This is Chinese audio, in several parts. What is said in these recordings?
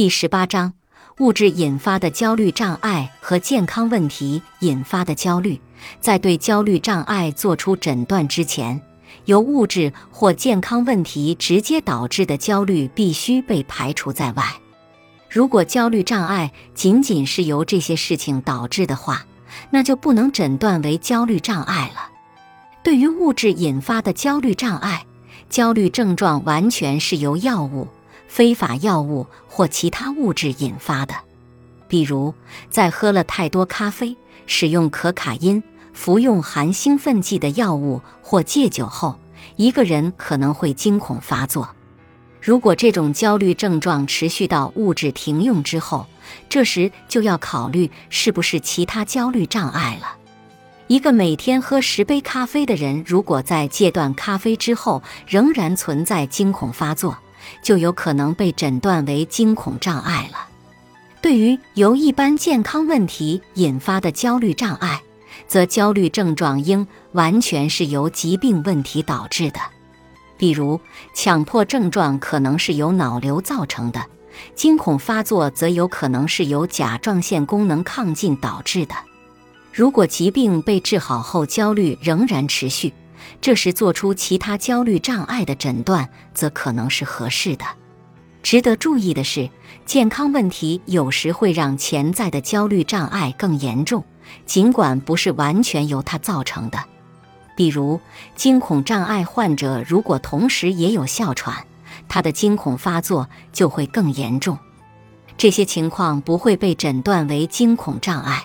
第十八章：物质引发的焦虑障碍和健康问题引发的焦虑。在对焦虑障碍做出诊断之前，由物质或健康问题直接导致的焦虑必须被排除在外。如果焦虑障碍仅仅是由这些事情导致的话，那就不能诊断为焦虑障碍了。对于物质引发的焦虑障碍，焦虑症状完全是由药物、非法药物或其他物质引发的。比如，在喝了太多咖啡、使用可卡因、服用含兴奋剂的药物或戒酒后，一个人可能会惊恐发作。如果这种焦虑症状持续到物质停用之后，这时就要考虑是不是其他焦虑障碍了。一个每天喝十杯咖啡的人，如果在戒断咖啡之后仍然存在惊恐发作，就有可能被诊断为惊恐障碍了。对于由一般健康问题引发的焦虑障碍，则焦虑症状应完全是由疾病问题导致的。比如，强迫症状可能是由脑瘤造成的，惊恐发作则有可能是由甲状腺功能亢进导致的。如果疾病被治好后，焦虑仍然持续，这时做出其他焦虑障碍的诊断则可能是合适的。值得注意的是，健康问题有时会让潜在的焦虑障碍更严重，尽管不是完全由它造成的。比如，惊恐障碍患者如果同时也有哮喘，他的惊恐发作就会更严重。这些情况不会被诊断为惊恐障碍。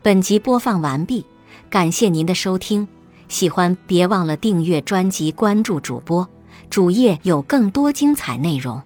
本集播放完毕，感谢您的收听。喜欢别忘了订阅专辑、关注主播，主页有更多精彩内容。